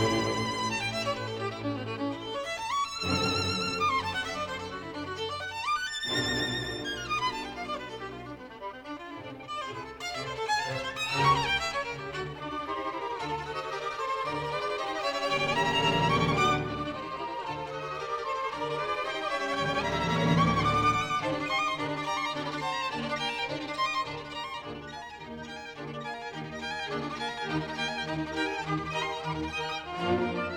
Música Música